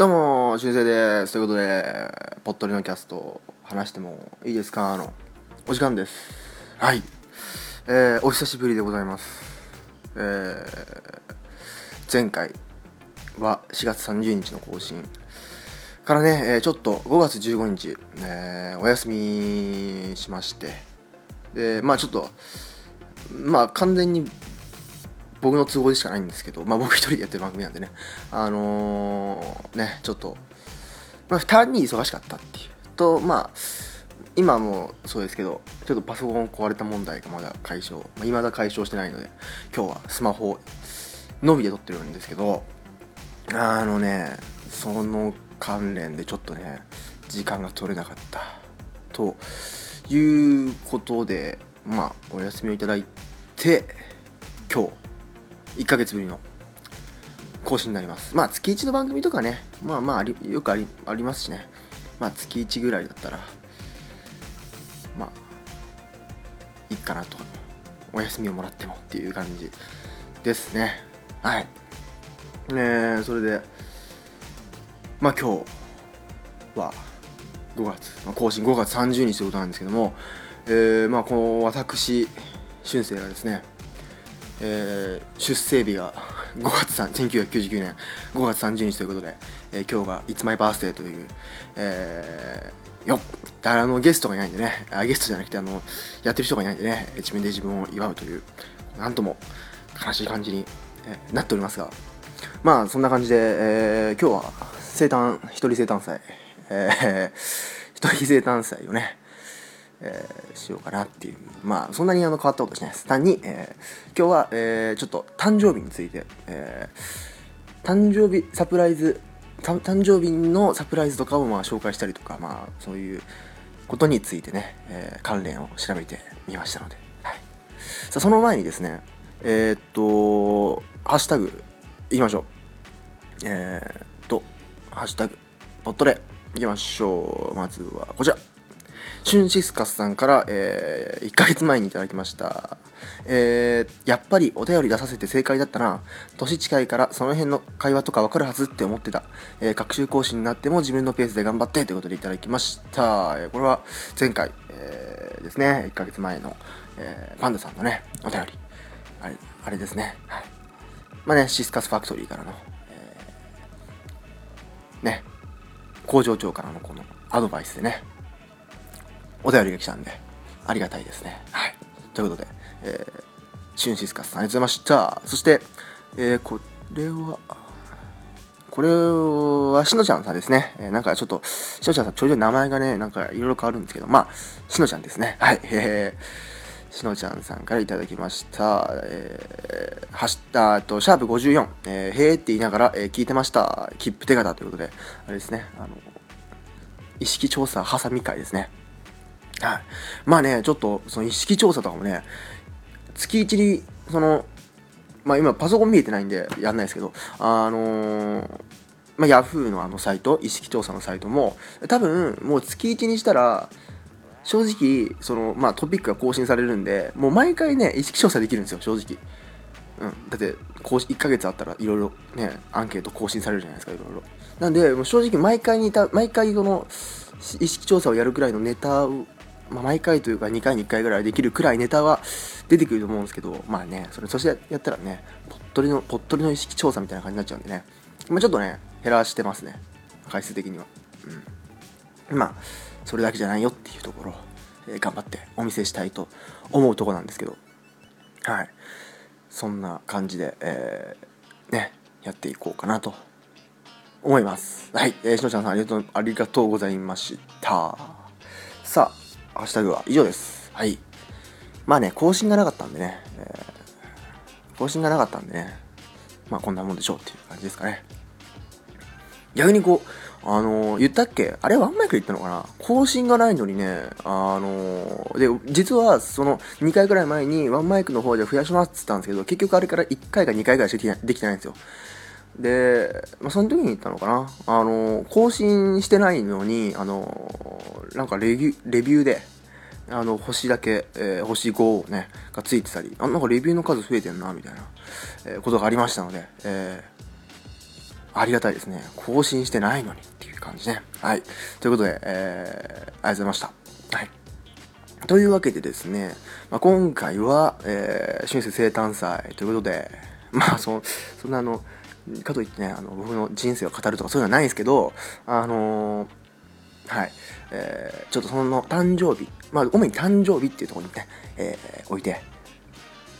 どうも、しゅんせいです。ということで、ぽっとりのキャスト、話してもいいですか？の、お時間です。はい。えー、お久しぶりでございます。えー、前回は4月30日の更新からね、えーちょっと5月15日、えーお休みしまして、で、まあちょっと、まあ完全に僕の都合でしかないんですけど、まあ僕一人でやってる番組なんでね、あのーね、ちょっと、まあ単に忙しかったっていう。と、まあ、今もそうですけど、ちょっとパソコン壊れた問題がまだ解消、まあ、未だ解消してないので、今日はスマホのみで撮ってるんですけど、あのね、その関連でちょっとね、時間が取れなかった。ということで、まあ、お休みをいただいて、今日、1ヶ月ぶりの更新になります。まあ、月1の番組とかね、まあまああり、よくありありますしね。まあ、月1ぐらいだったら、まあ、いいかなと。お休みをもらってもっていう感じですね。はい。ねそれで、まあ今日は5月、まあ、更新5月30日ということなんですけども、えー、まあこの私、俊生がですね、えー出生日が5月3 1999年5月30日ということで、えー今日が It's My Birthday という、えーよっだからあのゲストがいないんでねあゲストじゃなくてあのやってる人がいないんでね自分で自分を祝うというなんとも悲しい感じに、えーなっておりますがまあそんな感じで、えー今日は生誕一人生誕祭、えー 一人生誕祭をねえーしようかなっていう。まあそんなにあの変わったことしないです。単に、えー今日は、えーちょっと誕生日について、えー誕生日サプライズ誕生日のサプライズとかをまあ紹介したりとかまあそういうことについてね、えー関連を調べてみましたので、はい、さあその前にですねえーっとハッシュタグいきましょう。えーっとハッシュタグポットレいきましょう。まずはこちら。シュンシスカスさんから、えー1ヶ月前にいただきました。えーやっぱりお便り出させて正解だったな。年近いからその辺の会話とかわかるはずって思ってた。えー学習講師になっても自分のペースで頑張ってということでいただきました。えーこれは前回、えーですね、1ヶ月前の、えーパンダさんのね、お便り。あれ、あれですね。はい。まあね、シスカスファクトリーからの、えーね、工場長からのこのアドバイスでね、お便りが来たんで、ありがたいですね。はい。ということで、えー、シュンシスカスさんありがとうございました。そして、えー、これは、これは、しのちゃんさんですね。えーなんかちょっと、しのちゃんさん、ちょいちょい名前がね、なんかいろいろ変わるんですけど、まあ、しのちゃんですね。はい。えー、しのちゃんさんからいただきました。えー、はし、あーと、シャープ54、えー、へーって言いながら、えー聞いてました。切符手形ということで、あれですね、あの、意識調査ハサミ会ですね。はい。まあね、ちょっと、その意識調査とかもね、月一に、その、まあ今パソコン見えてないんでやんないですけど、あのーまあ、ヤフーのあのサイト、意識調査のサイトも、多分もう月一にしたら、正直、その、まあトピックが更新されるんで、もう毎回ね、意識調査できるんですよ、正直。うん、だって1ヶ月あったらいろいろねアンケート更新されるじゃないですかいろいろなんでもう正直毎回にいた毎回この意識調査をやるくらいのネタ、まあ、毎回というか2回に1回ぐらいできるくらいネタは出てくると思うんですけどまあねそれそしてやったらねぽっとりのぽっとりの意識調査みたいな感じになっちゃうんでね。まあちょっとね減らしてますね。回数的には。うん。まあそれだけじゃないよっていうところ、えー頑張ってお見せしたいと思うとこなんですけど。はい。そんな感じで、えーね、やっていこうかなと思います。はい、えー、しのちゃんさんありがとうありがとうございました。さあ、ハッシュタグは以上です。はい。まあね、更新がなかったんでね、えー更新がなかったんでね、まあこんなもんでしょうっていう感じですかね。逆にこう、あのー言ったっけ？あれワンマイクで言ったのかな？更新がないのにね、あのーで、実はその2回ぐらい前にワンマイクの方で増やしますって言ったんですけど、結局あれから1回か2回ぐらいしかできないできてないんですよ。で、まあ、その時に言ったのかなあの更新してないのに、あのなんかレビュー、レビューで、あの、星だけ、えー星5をね、がついてたり、あ、なんかレビューの数増えてんな、みたいな、えーことがありましたので、えーありがたいですね。更新してないのにっていう感じね。はい。ということで、えー、ありがとうございました。はい。というわけでですね、まあ、今回は、えー、春節生誕祭ということで、まあ、そそんなあの、かといってね、あの僕の人生を語るとかそういうのはないですけど、あのー、はい、えー、ちょっとその誕生日、まあ、主に誕生日っていうところにね、えー、置いて、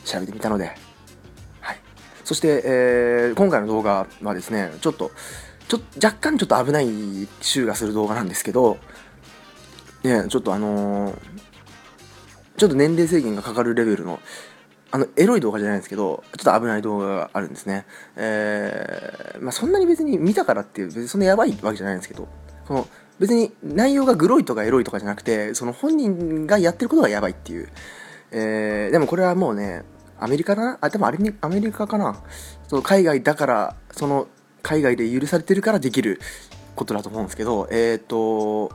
調べてみたので、はい。そして、えー、今回の動画はですね、ちょっと、ちょ若干ちょっと危ない週がする動画なんですけど、ね、ちょっとあのー、ちょっと年齢制限がかかるレベルの、あの、エロい動画じゃないんですけど、ちょっと危ない動画があるんですね。えー、まあ、そんなに別に見たからっていう、別にそんなやばいわけじゃないんですけど、その、別に内容がグロいとかエロいとかじゃなくて、その本人がやってることがやばいっていう。えー、でもこれはもうね、アメリカだな？あ、でもあれに、アメリカかな？その海外だから、その、海外で許されてるからできることだと思うんですけど、えっ、ー、と、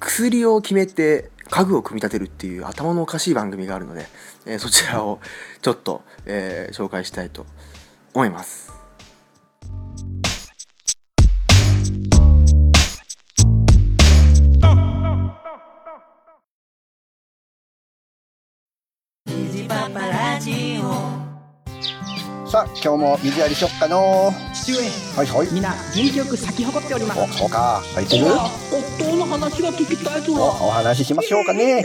薬を決めて家具を組み立てるっていう頭のおかしい番組があるので、えー、そちらをちょっと、えー、紹介したいと思います。さあ今日も水やりしよっかの父上。はいはい。みんな元気よく咲き誇っております。おそうか。咲いてる？夫の話が聞きたいぞお話ししましょうかね。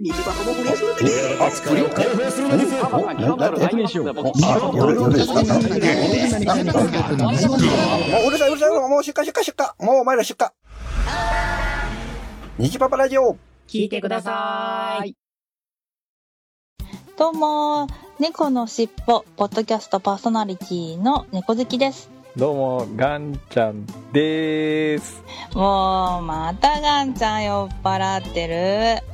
虹箱も不倫す。るんですあ不倫興奮するんですよパパにななあ夜夜ですか？もううるさいうるさいもう出荷出荷出荷もうお前ら出荷虹パパラジオ聞いてくださいどうも、猫のしっぽ、ポッドキャストパーソナリティの猫好きです。どうも、ガンちゃんです。もう、またガンちゃん酔っ払ってる。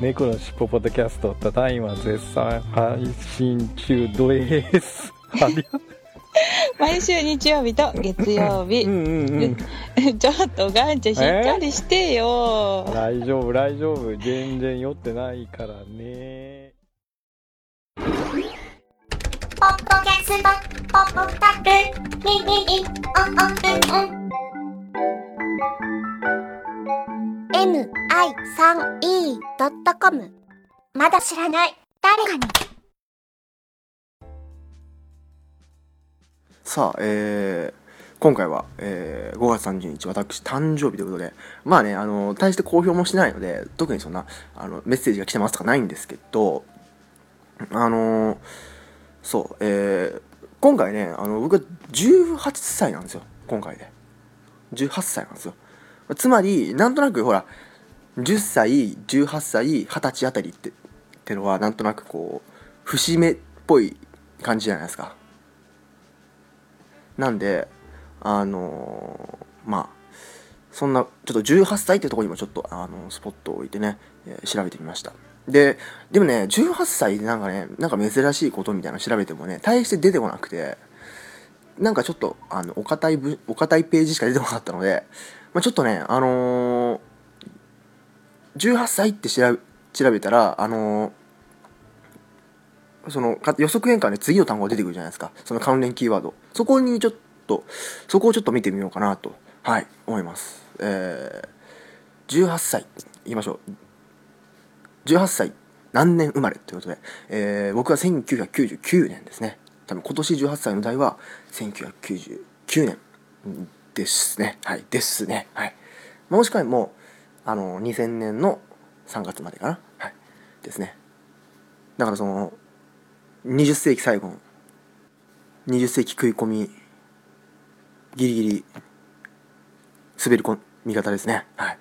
猫のしっぽポッドキャスト、ただいま絶賛配信中です。毎週日曜日と月曜日。うんうんうん、ちょっとガンちゃんしっかりしてよ。大丈夫、大丈夫。全然酔ってないからね。ポッドキャスト、ポッドタク、ミミミ、オンオンオン。mi3e.com まだ知らない誰かにさあ、えー、今回は、えー、5月30日、私、誕生日ということで、まあね、あの、大して公表もしてないので、特にそんな、あの、メッセージが来てますとかないんですけど、あのーそう、えー、今回ね、あの僕は18歳なんですよ、今回で。18歳なんですよ。つまり、なんとなくほら、10歳、18歳、20歳あたりってってのは、なんとなくこう、節目っぽい感じじゃないですか。なんで、あのー、まあ、そんな、ちょっと18歳ってとこにもちょっと、あの、スポットを置いてね、えー、調べてみました。で、でもね、18歳でなんかね、なんか珍しいことみたいなの調べてもね、大して出てこなくて、なんかちょっと、あの、お堅いお堅いページしか出てこなかったので、まあ、ちょっとね、あのー、18歳って調べ調べたら、あのー、その予測変換で次の単語が出てくるじゃないですか。その関連キーワード。そこにちょっと、そこをちょっと見てみようかなと、はい、思います。えー、18歳、言いましょう。18歳何年生まれということで、えー、僕は1999年ですね。多分今年18歳の代は1999年ですね。はいですね。はい。もしくはもうあの2000年の3月までかな。はいですね。だからその20世紀最後の20世紀食い込みギリギリ滑り込み方ですね。はい。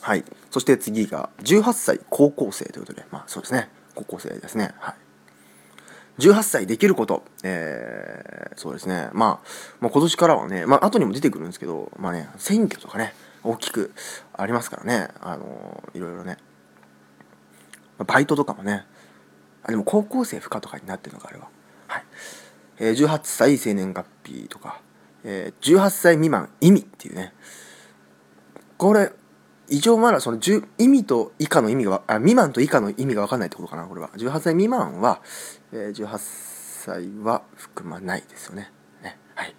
はい。そして次が、18歳高校生ということで、まあそうですね。高校生ですね。はい。18歳できること。えー、そうですね。まあ、まあ、今年からはね、まあ後にも出てくるんですけど、まあね、選挙とかね、大きくありますからね。あのいろいろね。バイトとかもね。あ、でも高校生不可とかになってるのか、あれは。はい。えー、18歳生年月日とか、えー、18歳未満意味っていうね。これ、一応まだその意味と以下の意味があ未満と以下の意味が分かんないってことかなこれは18歳未満は、えー、18歳は含まないですよねね、はい。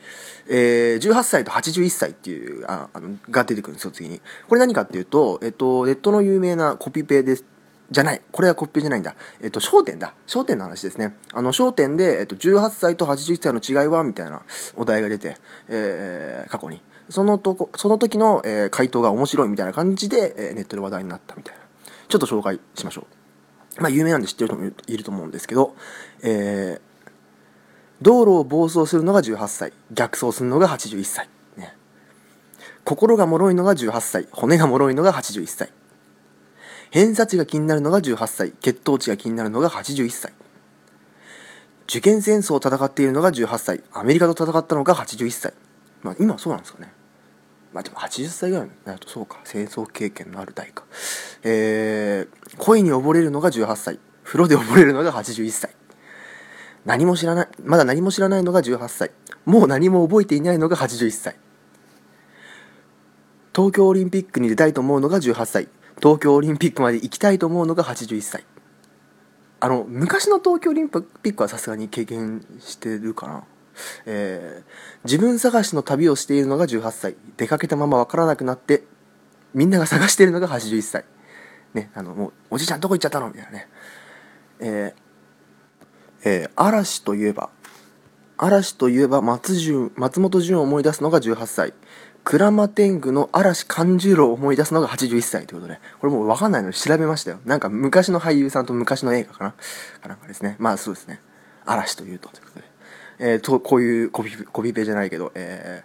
えー、18歳と81歳っていう、ああの、が出てくるんですよ、次に。これ何かっていうと、えっと、ネットの有名なコピペです。じゃない。これはコピペじゃないんだ。えっと、焦点だ。焦点の話ですね。あの、焦点で、えっと、18歳と81歳の違いはみたいなお題が出て、えー、過去に。そのとこ、その時の、えー回答が面白いみたいな感じで、えーネットで話題になったみたいな。ちょっと紹介しましょう。まあ、有名なんで知ってる人もいると思うんですけど、えー、道路を暴走するのが18歳、逆走するのが81歳。ね、心が脆いのが18歳、骨が脆いのが81歳。偏差値が気になるのが18歳、血糖値が気になるのが81歳。受験戦争を戦っているのが18歳、アメリカと戦ったのが81歳。まあ、今そうなんですかね。まあでも80歳ぐらいになるとそうか。戦争経験のある代か。えー、恋に溺れるのが18歳。風呂で溺れるのが81歳。何も知らないまだ何も知らないのが18歳。もう何も覚えていないのが81歳。東京オリンピックに出たいと思うのが18歳。東京オリンピックまで行きたいと思うのが81歳。あの昔の東京オリンピックはさすがに経験してるかな。えー自分探しの旅をしているのが18歳。出かけたまま分からなくなってみんなが探しているのが81歳。ねあのもうおじいちゃんどこ行っちゃったの？みたいなね。えーえー嵐といえば嵐といえば松潤松本潤を思い出すのが18歳。鞍馬天狗の嵐勘十郎を思い出すのが81歳ということで。これもう分かんないので調べましたよ。なんか昔の俳優さんと昔の映画かな？かなんかですね。まあそうですね。嵐というとということで。えー、とこういうコピコピペじゃないけど、え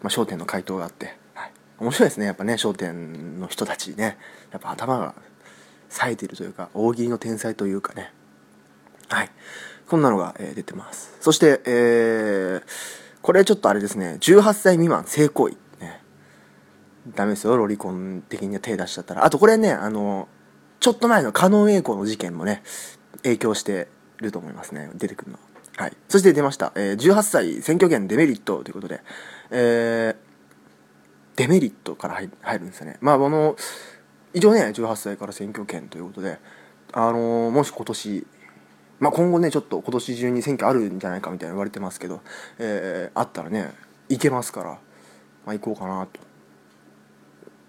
ーまあ、焦点の回答があって、はい、面白いですね。やっぱね焦点の人たちね。やっぱ頭が冴えてるというか大喜利の天才というかね。はい。こんなのが、えー出てます。そして、えーこれちょっとあれですね。18歳未満性行為。ね。ダメですよ。ロリコン的には手出しちゃったら。あとこれねあのちょっと前の加納栄光の事件もね影響してると思いますね。出てくるの。ははい、そして出ました、えー18歳選挙権デメリットということで、えーデメリットから入るんですよね。まああの一応ね18歳から選挙権ということで。あのーもし今年まあ今後ねちょっと今年中に選挙あるんじゃないかみたいな言われてますけど、えーあったらね行けますから、まあ、行こうかなと。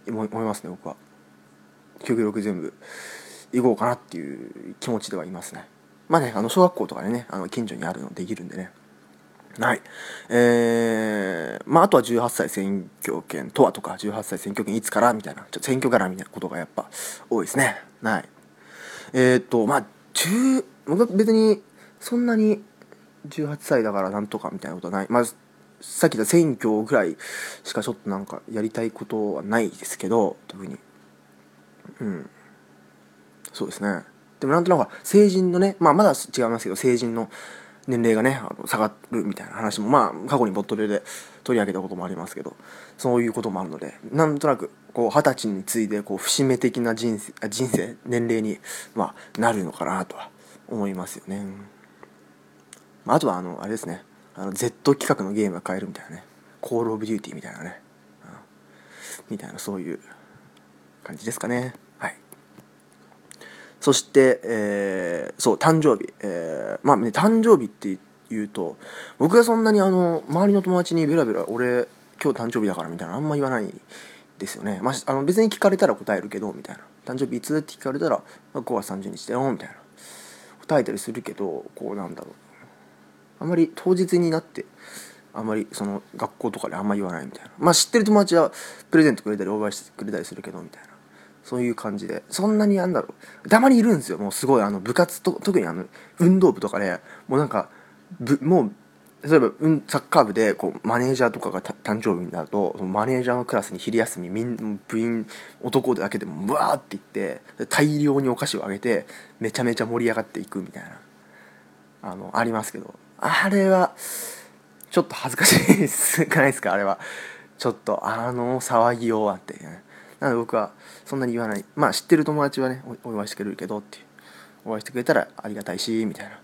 思い思いますね僕は。極力全部行こうかなっていう気持ちではいますね。まあねあの小学校とかでねあの近所にあるのできるんでね。はい。えー、まああとは18歳選挙権とはとか18歳選挙権いつからみたいなちょ選挙絡みたいなことがやっぱ多いですね。はい。えー、っとまあ10僕は別にそんなに18歳だからなんとかみたいなことはない。まあさっき言った選挙ぐらいしかちょっとなんかやりたいことはないですけど特に。うん。そうですね。でもなんとなく成人のねまあまだ違いますけど成人の年齢がねあの下がるみたいな話もまあ過去にボットレで取り上げたこともありますけどそういうこともあるのでなんとなくこう二十歳に次いでこう節目的な人生人生年齢に、まあ、なるのかなとは思いますよね、あ、とはあのあれですね。あの Z 企画のゲームが買えるみたいなね。コールオブデューティーみたいなね、みたいなそういう感じですかね。そして、えーそう誕生日、えーまあね誕生日って言うと僕がそんなにあの周りの友達にベラベラ俺今日誕生日だからみたいなあんま言わないですよね、まあ、あの別に聞かれたら答えるけどみたいな。誕生日いつって聞かれたらまあ5月30日だよみたいな。答えたりするけどこうなんだろう。あんまり当日になってあんまりその学校とかであんま言わないみたいな。まあ知ってる友達はプレゼントくれたりオーバーしてくれたりするけどみたいな。そういう感じで。そんなになんだろう。たまにいるんですよ。もうすごい。あの部活と特にあの運動部とかでもうなんかぶもう例えば、うん、サッカー部でこうマネージャーとかが誕生日になるとそのマネージャーのクラスに昼休みみん部員男だけでもブワーって言って大量にお菓子をあげてめちゃめちゃ盛り上がっていくみたいなあのありますけど。あれはちょっと恥ずかしいです。ないですか？あれは。ちょっとあの騒ぎようはって。なので僕はそんなに言わない。まあ知ってる友達はねお祝いしてくれるけどってお会いしてくれたらありがたいしみたいな。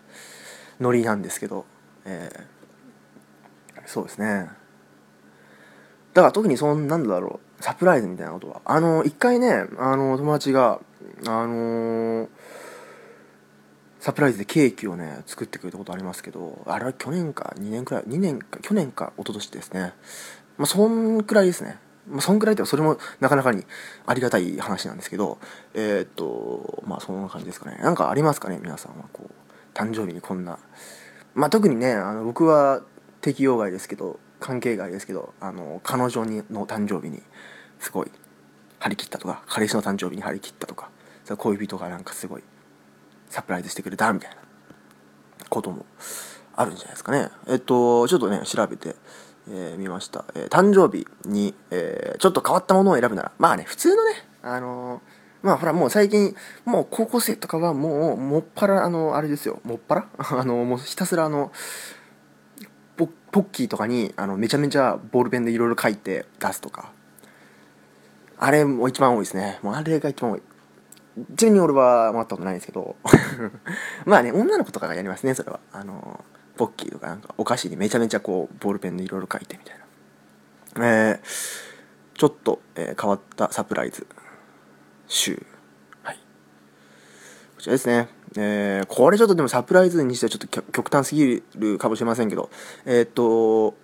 ノリなんですけど。えーそうですね。だから特にそんなんだろう。サプライズみたいなことは。あの一回ねあの友達があのサプライズでケーキをね作ってくれたことありますけどあれは去年か2年くらい2年か去年か一昨年ですね。まあそんくらいですね。まあそんくらいではそれもなかなかにありがたい話なんですけどえーっとまあそんな感じですかね。なんかありますかね皆さんはこう誕生日にこんな。まあ特にねあの僕は適用外ですけど関係外ですけどあの彼女にの誕生日にすごい張り切ったとか彼氏の誕生日に張り切ったとか恋人がなんかすごいサプライズしてくれたみたいなこともあるんじゃないですかね。えっとちょっとね調べて、えー見ました、えー誕生日に、えーちょっと変わったものを選ぶならまあね普通のねあのまあほらもう最近もう高校生とかはもうもっぱらあのあれですよ。もっぱら？あのもうひたすらあのポポッキーとかにあのめちゃめちゃボールペンでいろいろ書いて出すとか。あれも一番多いですね。もうあれが一番多い。ちなみに俺はもらったことないんですけど。まあね女の子とかがやりますねそれは。あのポッキーとかなんかお菓子にめちゃめちゃこうボールペンでいろいろ書いてみたいな。えー、ちょっと、えー変わったサプライズ集。はい。こちらですね。えーこれちょっとでもサプライズにしてはちょっと極端すぎるかもしれませんけど。えーっと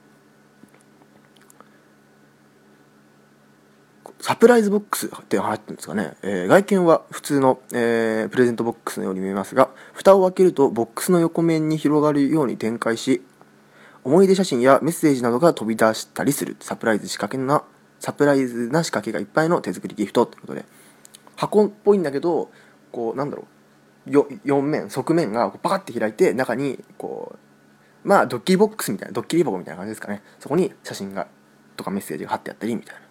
サプライズボックスって入ってるんですかね、えー外見は普通の、えープレゼントボックスのように見えますが蓋を開けるとボックスの横面に広がるように展開し思い出写真やメッセージなどが飛び出したりする。サプライズ仕掛けなサプライズな仕掛けがいっぱいの手作りギフトということで。箱っぽいんだけどこうなんだろう。よ4面側面がパカッて開いて中にこうまあドッキリボックスみたいなドッキリ箱みたいな感じですかね。そこに写真がとかメッセージが貼ってあったりみたいな。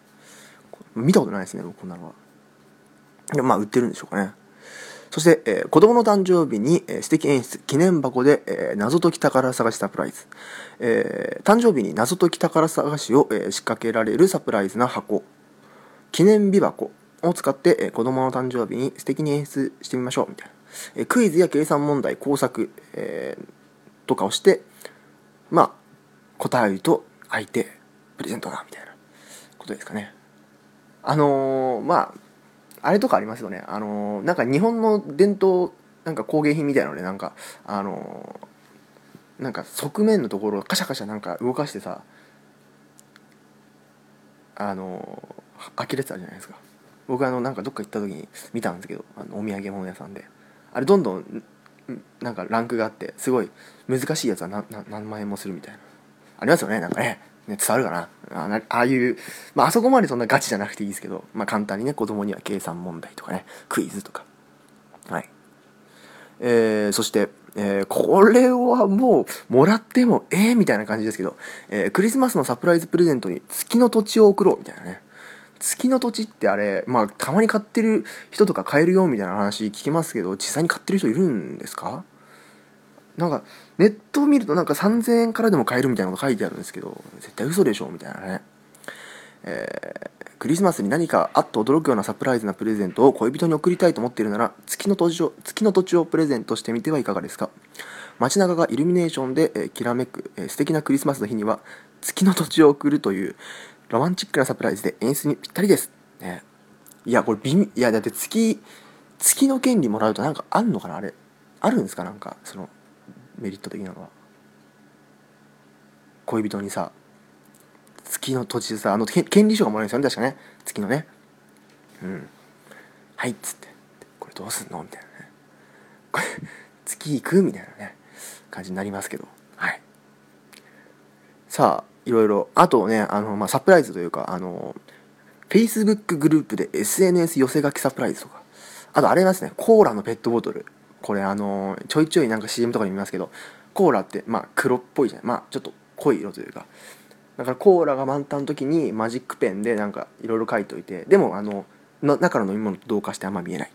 見たことないですねこんなのは。まあ売ってるんでしょうかね。そして、えー子供の誕生日に、えー素敵演出記念箱で、えー謎解き宝探しサプライズ、えー誕生日に謎解き宝探しを、えー仕掛けられるサプライズな箱。記念日箱を使って、えー子供の誕生日に素敵に演出してみましょう。みたいな、えークイズや計算問題工作、えーとかをしてまあ答えると相手プレゼントだみたいなことですかね。あのーまああれとかありますよね。あのーなんか日本の伝統なんか工芸品みたいなのでなんかあのーなんか側面のところをカシャカシャなんか動かしてさあのー開けるやつあるじゃないですか。僕あのなんかどっか行った時に見たんですけどあのお土産物屋さんで。あれどんどんなんかランクがあってすごい難しいやつは何何何万円もするみたいな。ありますよねなんかね。ね伝わるかな。あなああいう、まあ、あそこまでそんなガチじゃなくていいですけど、まあ、簡単にね子供には計算問題とかねクイズとか。はい。えーそして、えーこれはもうもらってもええみたいな感じですけど、えークリスマスのサプライズプレゼントに月の土地を送ろうみたいなね。月の土地ってあれまあたまに買ってる人とか買えるよみたいな話聞きますけど実際に買ってる人いるんですか？なんかネットを見るとなんか3000円からでも買えるみたいなこと書いてあるんですけど絶対嘘でしょみたいなね。えークリスマスに何かあっと驚くようなサプライズなプレゼントを恋人に贈りたいと思っているなら月の土地を月の土地をプレゼントしてみてはいかがですか？街中がイルミネーションで、えーきらめく、えー素敵なクリスマスの日には月の土地を贈るというロマンチックなサプライズで演出にぴったりです、ね、いやこれ微いやだって月月の権利もらうとなんかあんのかな？あれあるんですか？なんかそのメリット的なのは。恋人にさ月の土地でさあの権利書がもらえるんですよね確かね。月のね。うん。はいっつって。これどうすんのみたいなね。これ月行くみたいなね。感じになりますけど。はい。さあいろいろ。あとねあの、まあ、サプライズというかあの Facebook グループで SNS 寄せ書きサプライズとか。あとあれますね。コーラのペットボトル。これあのちょいちょいなんか CM とかで見ますけどコーラってまあ黒っぽいじゃないまあちょっと濃い色というか。だからコーラが満タンの時にマジックペンでなんかいろいろ書いておいてでもあのの中の飲み物と同化してあんま見えない。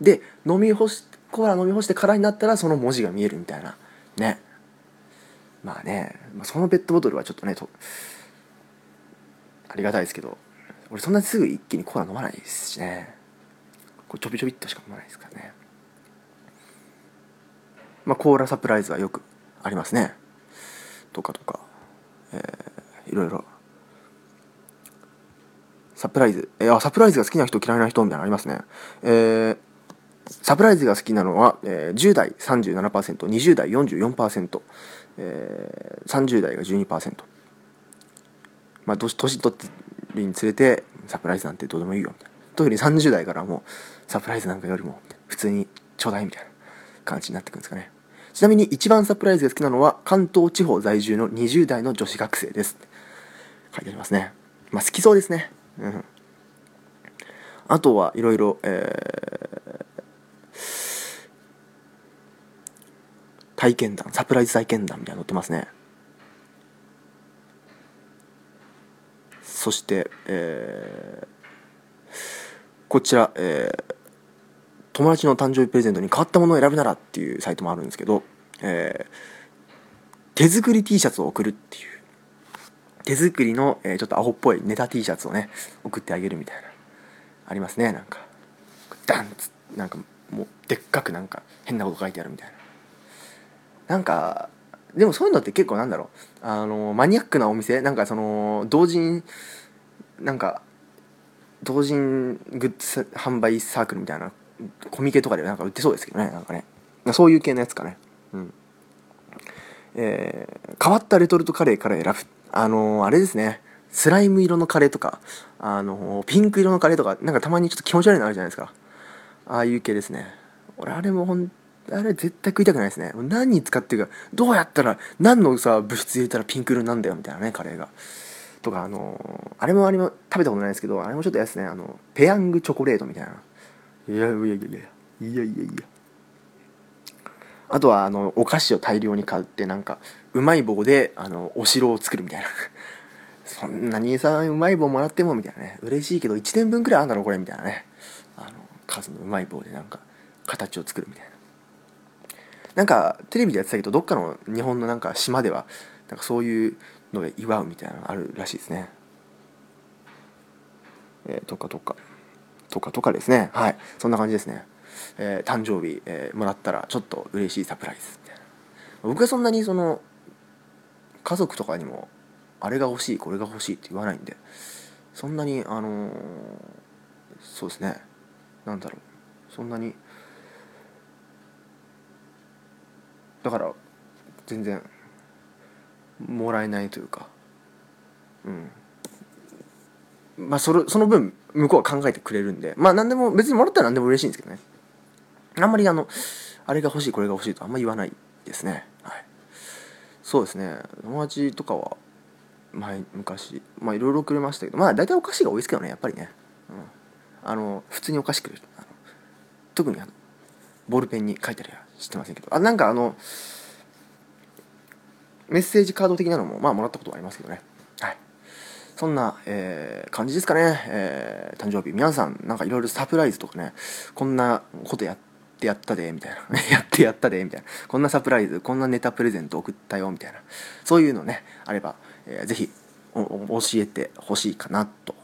で飲み干しコーラ飲み干して空になったらその文字が見えるみたいな。ね。まあね、そのペットボトルはちょっとねとありがたいですけど。俺そんなにすぐ一気にコーラ飲まないですしね。これちょびちょびっとしか飲まないですからね。まあコーラサプライズはよくありますねとかとかえーいろいろサプライズえーあサプライズが好きな人嫌いな人みたいなのありますねえーサプライズが好きなのは、えー10代37%、20代44%、えー30代が12%。まあ、年年取ってるにつれて、サプライズなんてどうでもいいよ、みたいな。特に30代からもう、サプライズなんかよりも、普通にちょうだいみたいな感じになってくるんですかね。ちなみに一番サプライズが好きなのは、関東地方在住の20代の女子学生です。書いてありますね。まあ、好きそうですね。うん。あとはいろいろ、えー体験談、サプライズ体験談みたいなの載ってますね。そして、えーこちら、えー友達の誕生日プレゼントに変わったものを選ぶならっていうサイトもあるんですけど、えー手作り T シャツを送るっていう。手作りの、えーちょっとアホっぽいネタ T シャツをね送ってあげるみたいな。ありますねなんか。ダンツなんかもうでっかくなんか変なこと書いてあるみたいな。なんかでもそういうのって結構なんだろう。あのマニアックなお店なんかその同人なんか同人グッズ販売サークルみたいなコミケとかでなんか売ってそうですけどねなんかね。そういう系のやつかね。うん。えー変わったレトルトカレーから選ぶ。あのーあれですね。スライム色のカレーとかあのーピンク色のカレーとかなんかたまにちょっと気持ち悪いのあるじゃないですか。ああいう系ですね。俺あれもほんあれ絶対食いたくないですね。何に使ってるか。どうやったら何のさ物質入れたらピンク色なんだよみたいなねカレーが。とかあのーあれもあれも食べたことないですけどあれもちょっとやつね。あのペヤングチョコレートみたいな。いやいやいや。いやいやいや。あとはあのお菓子を大量に買ってなんかうまい棒であのお城を作るみたいな。そんなにさうまい棒もらってもみたいなね。嬉しいけど1年分くらいあんだろこれみたいなね。あの数のうまい棒でなんか形を作るみたいな。なんかテレビでやってたけどどっかの日本のなんか島ではなんかそういうので祝うみたいなのあるらしいですね。えー、とかとか。とかとかですね。はい。そんな感じですね。えー誕生日、えーもらったらちょっと嬉しいサプライズみたいな。僕はそんなにその家族とかにもあれが欲しいこれが欲しいって言わないんでそんなにあのーそうですね。なんだろう。そんなにだから全然もらえないというか。うん。まあそれその分向こうは考えてくれるんで。まあ何でも別にもらったら何でも嬉しいんですけどね。あんまりあのあれが欲しいこれが欲しいとあんまり言わないですね。はい。そうですね。友達とかは前昔まあいろいろくれましたけどまあ大体お菓子が多いですけどねやっぱりね、うん、あの普通にお菓子くれる。特にあのボールペンに書いてありは知ってませんけど。あなんかあのメッセージカード的なのもまあもらったことはありますけどね。はい。そんな、えー感じですかね、えー誕生日。皆さんなんかいろいろサプライズとかねこんなことやってやったでみたいな。やってやったでみたいな。こんなサプライズこんなネタプレゼント送ったよみたいな。そういうのねあれば、えーぜひ教えてほしいかなと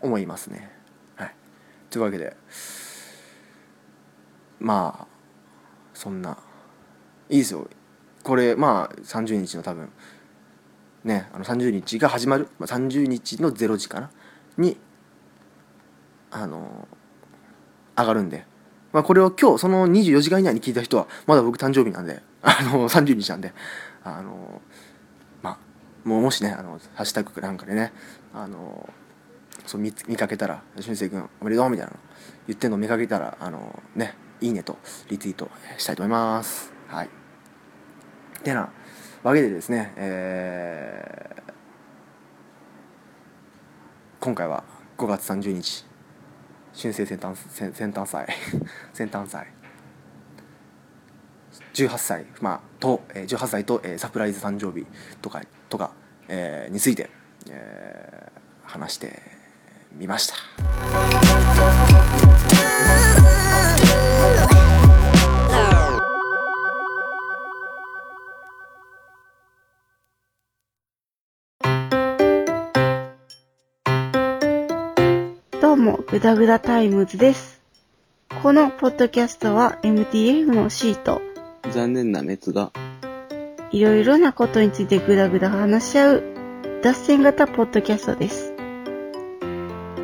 思いますね。はい。というわけでまあそんないいですよ。これまあ30日の多分ねあの30日が始まる、まあ、30日の0時かなにあの上がるんで、まあ、これを今日その24時間以内に聞いた人はまだ僕誕生日なんで あの30日なんであのまあもうもしねあのハッシュタグなんかでねあのそう見見かけたら「俊生君おめでとう」みたいなの言ってんの見かけたらあのねいいねとリツイートしたいと思います。はい。てなわけでですね、えー今回は5月30日春生先端先先端祭 先端祭18歳、まあ、と、えー18歳と、えーサプライズ誕生日とかとか、えーについて、えー話してみました。ぐだぐだタイムズです。このポッドキャストは MTF のシート、残念な滅がいろいろなことについてぐだぐだ話し合う、脱線型ポッドキャストです。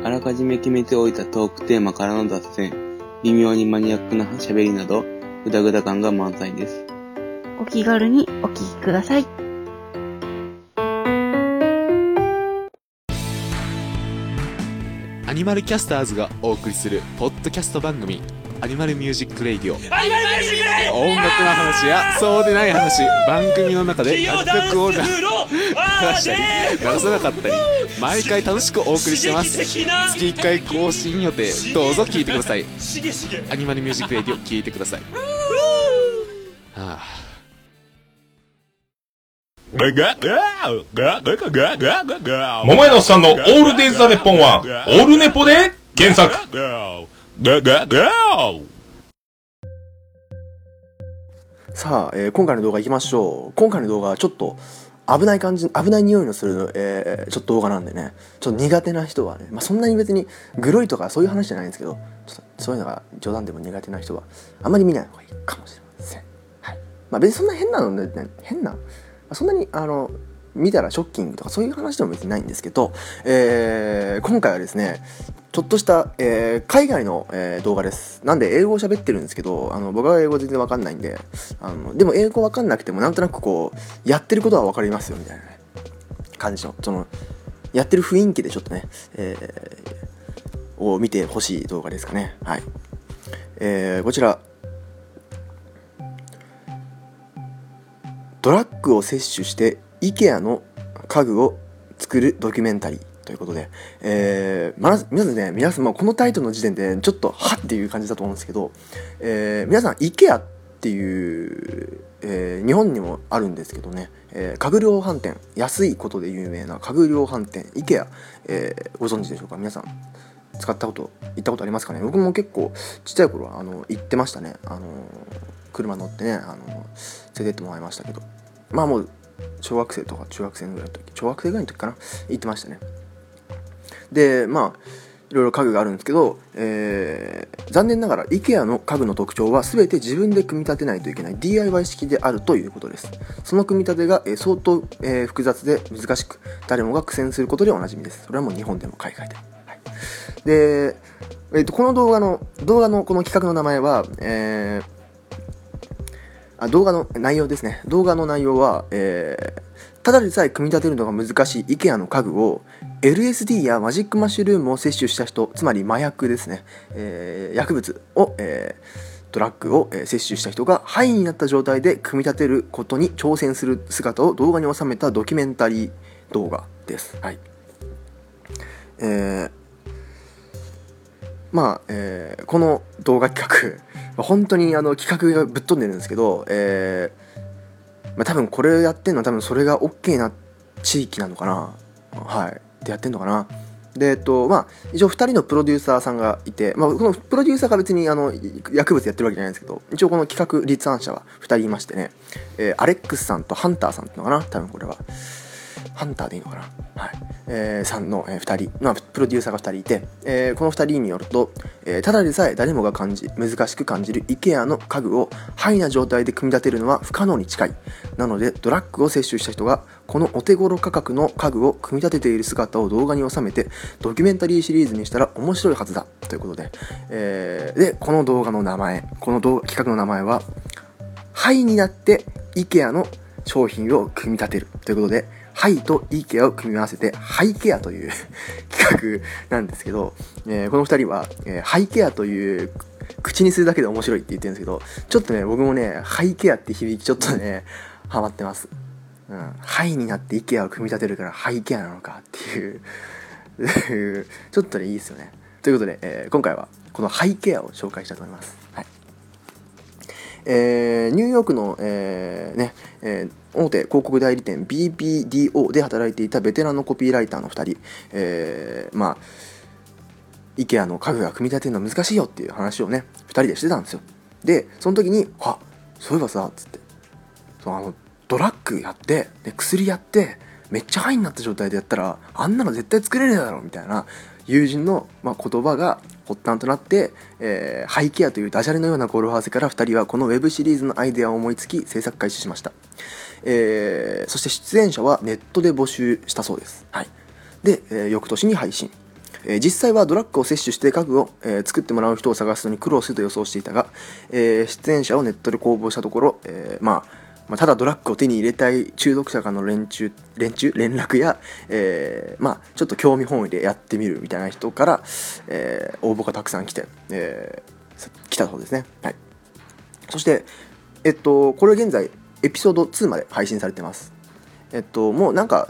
あらかじめ決めておいたトークテーマからの脱線微妙にマニアックな喋りなど、ぐだぐだ感が満載です。お気軽にお聞きください。アニマルキャスターズがお送りするポッドキャスト番組アニマルミュージックレイディオ。音楽の話やそうでない話番組の中で楽曲を流したり流さなかったり毎回楽しくお送りしてます。月1回更新予定どうぞ聞いてください。アニマルミュージックレイディオ聞いてください。はあ桃屋のおっさんのオールデイズ・ザ・ネッポンは、オールネポで検索。さあ、えー今回の動画いきましょう。今回の動画はちょっと危ない感じ危ない匂いのする、えーちょっと動画なんでね。ちょっと苦手な人はね、まあ、そんなに別にグロいとかそういう話じゃないんですけどちょっとそういうのが冗談でも苦手な人はあんまり見ない方がいいかもしれません、はい。まあ、別にそんな変なのね変なそんなにあの見たらショッキングとかそういう話でも別にないんですけど、えー今回はですねちょっとした、えー海外の、えー動画です。なんで英語を喋ってるんですけどあの僕は英語全然わかんないんであのでも英語わかんなくてもなんとなくこうやってることはわかりますよみたいなね感じのそのやってる雰囲気でちょっとね、えーを見てほしい動画ですかね。はい、えーこちら。ドラッグを摂取して IKEA の家具を作るドキュメンタリーということで、えーまず皆さんね皆さん、このタイトルの時点でちょっとはっていう感じだと思うんですけど、えー皆さん IKEA っていう、えー日本にもあるんですけどね、えー家具量販店安いことで有名な家具量販店 IKEA、えーご存知でしょうか？皆さん使ったこと行ったことありますかね？僕も結構ちっちゃい頃はあの行ってましたね。あの車乗ってねあの連れてってもらいましたけど。まあもう小学生とか中学生ぐらいの時小学生ぐらいの時かな？行ってましたね。でまあいろいろ家具があるんですけど、えー残念ながら IKEA の家具の特徴は全て自分で組み立てないといけない DIY 式であるということです。その組み立てが、えー相当、えー複雑で難しく誰もが苦戦することでおなじみです。それはもう日本でも海外でも、はい、で、えーとこの動画の動画のこの企画の名前は、えーあ動画の内容ですね。動画の内容は、えーただでさえ組み立てるのが難しい IKEA の家具を LSD やマジックマッシュルームを摂取した人つまり麻薬ですね、えー薬物を、えードラッグを、え摂取した人がハイになった状態で組み立てることに挑戦する姿を動画に収めたドキュメンタリー動画です。はい。えーまあ、えーこの動画企画 本当にあの企画がぶっ飛んでるんですけど、えーまあ、多分これをやってんのは多分それが OK な地域なのかな。はい。でやってんのかな。でえっとまあ一応2人のプロデューサーさんがいて、まあ、このプロデューサーが別にあの薬物やってるわけじゃないんですけど一応この企画立案者は2人いましてね、えーアレックスさんとハンターさんっていうのかな多分これは。ハンターでいいのかな？はい、えー、さんの、え2人、まあ、プロデューサーが2人いて、えーこの2人によると、えーただでさえ誰もが感じ難しく感じる IKEA の家具をハイな状態で組み立てるのは不可能に近い。なのでドラッグを摂取した人がこのお手頃価格の家具を組み立てている姿を動画に収めてドキュメンタリーシリーズにしたら面白いはずだ。ということで、えーでこの動画の名前。この動画企画の名前はハイになって IKEA の商品を組み立てる。ということで、ハイと IKEA を組み合わせて、ハイケアという企画なんですけど、えーこの二人は、えーハイケアという口にするだけで面白いって言ってるんですけど、ちょっとね、僕もね、ハイケアって響きちょっとね、ハマってます。うん、ハイになって IKEA を組み立てるからハイケアなのかっていう、ちょっとね、いいですよね。ということで、えー今回はこのハイケアを紹介したいと思います。えーニューヨークの、えーねえー大手広告代理店 BBDO で働いていたベテランのコピーライターの2人、えーまあ IKEA の家具が組み立てるの難しいよっていう話をね2人でしてたんですよ。でその時に「あそういえばさ」っつって。そうあのドラッグやってで薬やってめっちゃハイになった状態でやったらあんなの絶対作れねえだろみたいな友人の、まあ、言葉が発端となって、えーハイケアというダジャレのような語呂合わせから2人はこのウェブシリーズのアイデアを思いつき制作開始しました、えーそして出演者はネットで募集したそうです、はい、で、えー翌年に配信、え実際はドラッグを摂取して家具を、え作ってもらう人を探すのに苦労すると予想していたが、えー出演者をネットで公募したところ、えまあまあ、ただドラッグを手に入れたい中毒者からの連中連中？連絡や、えーまあ、ちょっと興味本位でやってみるみたいな人から、えー応募がたくさん来て、えー来たそうですね。はい、そして、えっと、これ現在エピソード2まで配信されてます。えっと、もうなんか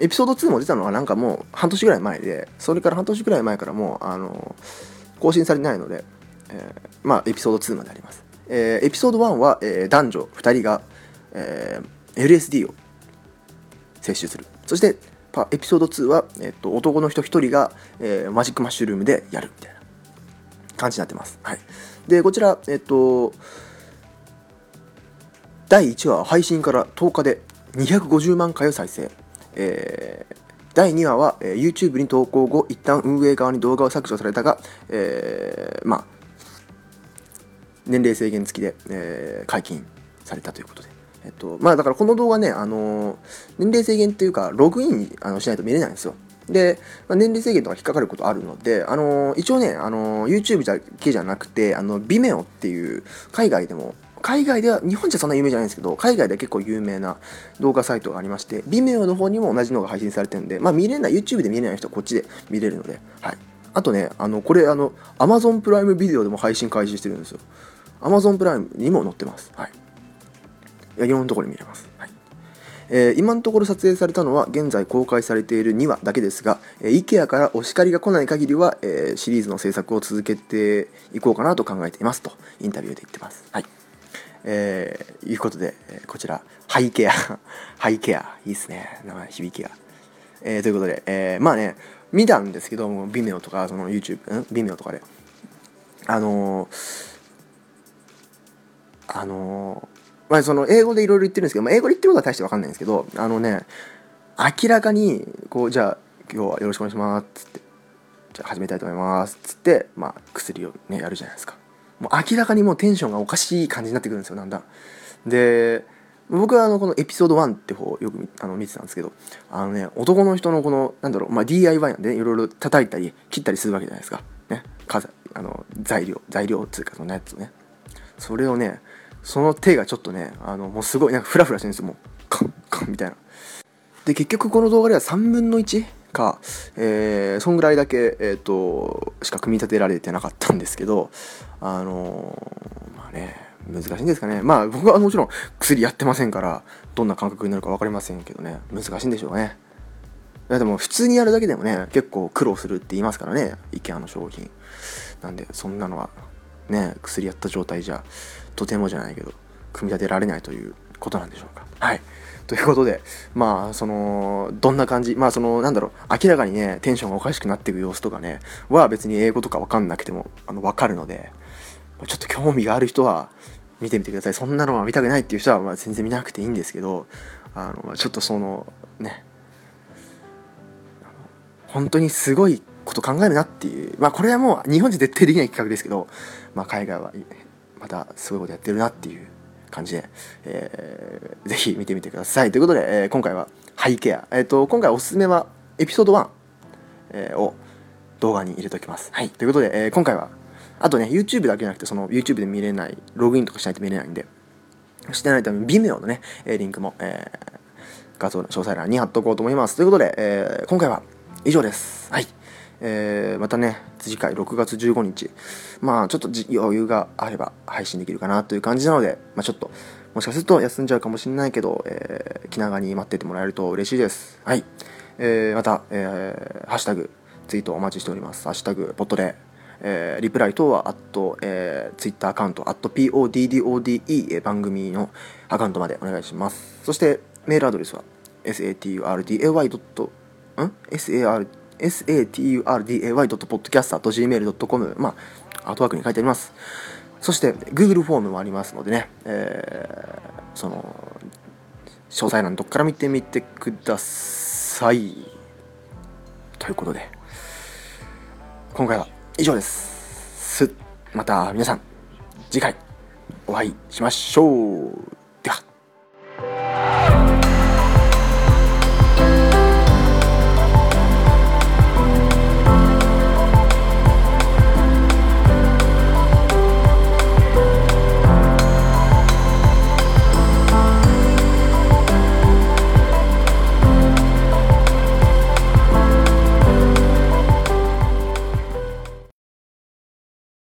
エピソード2も出たのはなんかもう半年ぐらい前でそれから半年ぐらい前からもうあの更新されないので、えーまあエピソード2まであります、えーエピソード1は、えー男女2人が、えー LSD を摂取する。そしてエピソード2は、えっと男の人1人が、えーマジックマッシュルームでやるみたいな感じになってます、はい、でこちらえっと第1話は配信から10日で250万回を再生、えー第2話は、えー YouTube に投稿後一旦運営側に動画を削除されたが、えーまあ年齢制限付きで、えー解禁されたということで、えっとまあ、だからこの動画ね、あのー年齢制限っていうかログインあのしないと見れないんですよ。で、まあ、年齢制限とか引っかかることあるので、あのー一応ね、あのー YouTube だけじゃなくてあの Vimeo っていう海外でも海外では日本じゃそんな有名じゃないんですけど海外では結構有名な動画サイトがありまして Vimeo の方にも同じのが配信されてるんで、まあ、見れない YouTube で見れない人はこっちで見れるので、はい、あとねあのこれあの Amazon プライムビデオでも配信開始してるんですよ。Amazon プライムにも載ってます。はい。いろんなところに見れます、はい。えー今のところ撮影されたのは現在公開されている2話だけですが、えー IKEA からお叱りが来ない限りは、えーシリーズの制作を続けていこうかなと考えていますとインタビューで言ってます。はい。えーいうことで、えーこちらハイケア。ハイケア。いいっすね。名前響きが、えーということで、えーまあね見たんですけども Vimeo とかその YouTube ん？Vimeo とかで。あのーあのまあその英語でいろいろ言ってるんですけど、まあ、英語で言ってることは大してわかんないんですけどあのね明らかにこうじゃあ今日はよろしくお願いしますっつってじゃあ始めたいと思いますっつってまあ薬をねやるじゃないですか。もう明らかにもうテンションがおかしい感じになってくるんですよなんだで僕はあのこのエピソード1って方をよく見あの見てたんですけどあのね男の人のこのなんだろう、まあ、DIY なんでいろいろ叩いたり切ったりするわけじゃないですか。ね。かあの材料材料っていうかそのやつをね。それをねその手がちょっとねあのもうすごいなんかフラフラしてるんですよもう。カンカンみたいな。で結局この動画では3分の1か、えーそんぐらいだけ、えー、としか組み立てられてなかったんですけどあのーまあね難しいんですかね。まあ僕はもちろん薬やってませんからどんな感覚になるか分かりませんけどね。難しいんでしょうね。いやでも普通にやるだけでもね結構苦労するって言いますからね IKEA の商品。なんでそんなのはね薬やった状態じゃとてもじゃないけど組み立てられないということなんでしょうか。はい。ということでまあそのどんな感じまあそのなんだろう明らかにねテンションがおかしくなっていく様子とかねは別に英語とか分かんなくてもあの分かるのでちょっと興味がある人は見てみてください。そんなのは見たくないっていう人はまあ全然見なくていいんですけどあのちょっとそのね本当にすごいこと考えるなっていうまあこれはもう日本じゃ絶対できない企画ですけど、まあ、海外はまたすごいことやってるなっていう感じで、えーぜひ見てみてください。ということで、えー今回はハイケア、えー、と今回おすすめはエピソード1、えーを動画に入れておきます。はい。ということで、えー今回はあとね YouTube だけじゃなくてその YouTube で見れないログインとかしないと見れないんでしてないために Vimeo のね、えーリンクも、えー画像の詳細欄に貼っとこうと思います。ということで、えー今回は以上です。はいえーまたね次回6月15日まあちょっと余裕があれば配信できるかなという感じなので、まあ、ちょっともしかすると休んじゃうかもしれないけど、えー気長に待っててもらえると嬉しいですはい、えーまた、えーハッシュタグツイートお待ちしておりますハッシュタグポットでえーリプライ等は、あと、えー、ツイッターアカウント、あと PODDODE 番組のアカウントまでお願いします。そして、メールアドレスは、saturday. ん ?sar saturday.podcast.gmail.com まあ、アートワークに書いてあります。そして、Google フォームもありますのでね、えーその、詳細欄のとこから見てみてください。ということで、今回は以上です。また皆さん、次回お会いしましょう。では